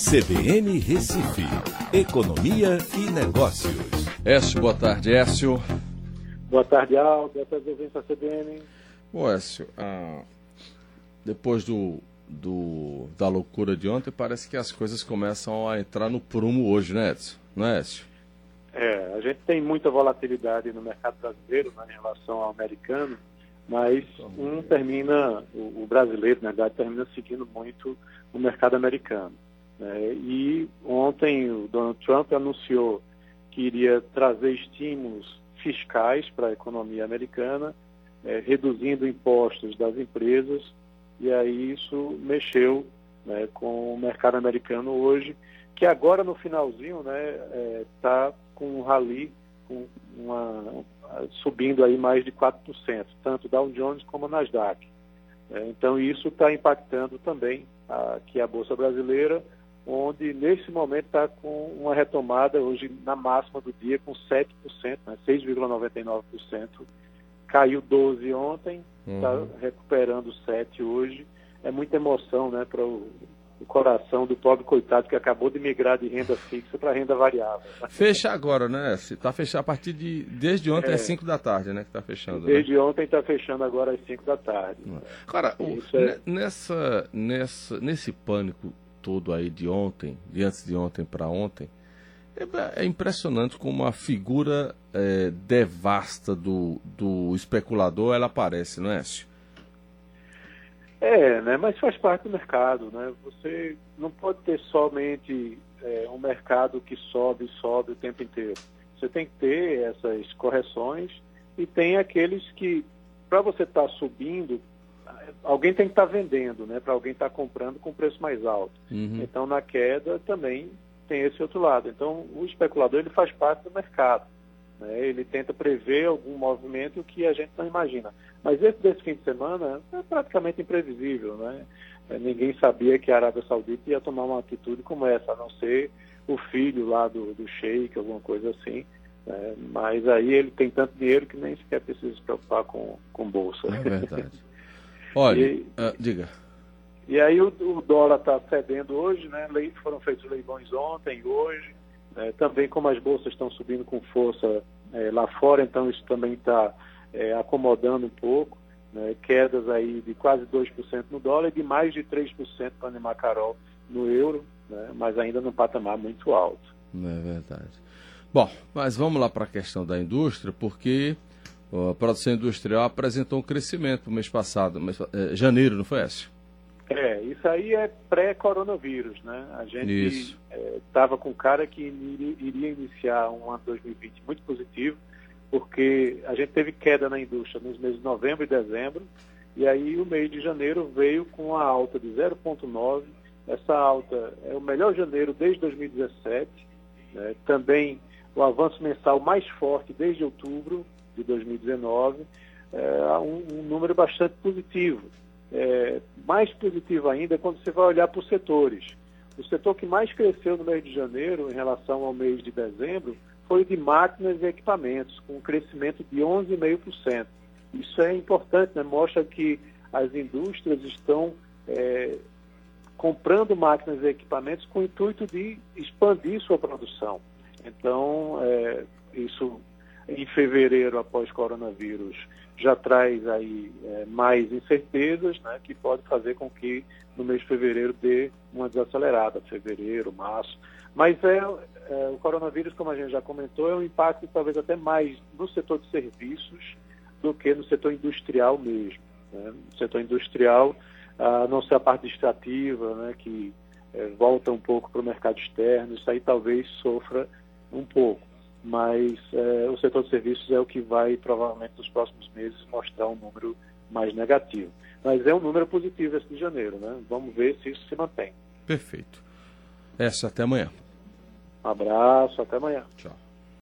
CBN Recife, Economia e Negócios. Écio, boa tarde, Écio. Boa tarde, Aldo. Boa tarde, ouvintes da CBN. Ô, Écio, ah, depois do, do, da loucura de ontem, parece que as coisas começam a entrar no prumo hoje, né, Edson? Não é, Écio? É, a gente tem muita volatilidade no mercado brasileiro né, em relação ao americano, mas um termina, o, o brasileiro, na verdade, termina seguindo muito o mercado americano. Né? E ontem o Donald Trump anunciou que iria trazer estímulos fiscais para a economia americana, é, reduzindo impostos das empresas, e aí isso mexeu né, com o mercado americano hoje, que agora no finalzinho está né, é, tá com um rally com uma, subindo aí mais de 4%, tanto Dow Jones como Nasdaq. É, então isso está impactando também aqui a Bolsa Brasileira, onde nesse momento está com uma retomada hoje na máxima do dia com 7%, né, 6,99%. Caiu 12 ontem, está uhum. recuperando 7 hoje. É muita emoção né, para o, o, coração do pobre coitado que acabou de migrar de renda fixa para renda variável. Fecha agora, né? Está fechando a partir de. Desde ontem é, às 5 da tarde, né? Que está fechando. Né? Desde né? ontem está fechando agora às 5 da tarde. Agora, o, é... nessa, nessa, nesse pânico todo aí de ontem, de antes de ontem para ontem, é, é, impressionante como a figura é, devasta do, do especulador ela aparece, não é, Écio? É, né? Mas faz parte do mercado, né? Você não pode ter somente é, um mercado que sobe e sobe o tempo inteiro. Você tem que ter essas correções e tem aqueles que, para você estar tá subindo, alguém tem que estar tá vendendo, né? Para alguém estar tá comprando com preço mais alto. Uhum. Então, na queda também tem esse outro lado. Então, o especulador ele faz parte do mercado. Né? Ele tenta prever algum movimento que a gente não imagina. Mas esse desse fim de semana é praticamente imprevisível, né? É, ninguém sabia que a Arábia Saudita ia tomar uma atitude como essa, a não ser o filho lá do, do Sheik, alguma coisa assim. Né? Mas aí ele tem tanto dinheiro que nem sequer precisa se preocupar com, com bolsa. É verdade. Olha, e, uh, diga. E aí o, o dólar está cedendo hoje, né? Foram feitos leilões ontem, hoje. Né? também como as bolsas estão subindo com força é, lá fora, então isso também está é, acomodando um pouco. Né? Quedas aí de quase 2% no dólar e de mais de 3% para animar Carol no euro, né? mas ainda num patamar muito alto. É verdade. Bom, mas vamos lá para a questão da indústria, porque a produção industrial apresentou um crescimento no mês passado, mês, é, janeiro, não foi esse? É, isso aí é pré-coronavírus, né? A gente estava é, com cara que iria, iria iniciar um ano de 2020 muito positivo, porque a gente teve queda na indústria nos meses de novembro e dezembro, e aí o mês de janeiro veio com uma alta de 0,9. Essa alta é o melhor janeiro desde 2017, né? também o avanço mensal mais forte desde outubro, de 2019, é um, um número bastante positivo. É, mais positivo ainda é quando você vai olhar para os setores. O setor que mais cresceu no mês de janeiro em relação ao mês de dezembro foi o de máquinas e equipamentos, com um crescimento de 11,5%. Isso é importante, né? mostra que as indústrias estão é, comprando máquinas e equipamentos com o intuito de expandir sua produção. Então, é, isso em fevereiro, após coronavírus, já traz aí é, mais incertezas, né, que pode fazer com que no mês de fevereiro dê uma desacelerada, fevereiro, março. Mas é, é, o coronavírus, como a gente já comentou, é um impacto talvez até mais no setor de serviços do que no setor industrial mesmo. Né? No setor industrial, a não ser a parte extrativa, né, que é, volta um pouco para o mercado externo, isso aí talvez sofra um pouco mas é, o setor de serviços é o que vai, provavelmente, nos próximos meses, mostrar um número mais negativo. Mas é um número positivo esse de janeiro, né? Vamos ver se isso se mantém. Perfeito. Essa, até amanhã. Um abraço, até amanhã. Tchau.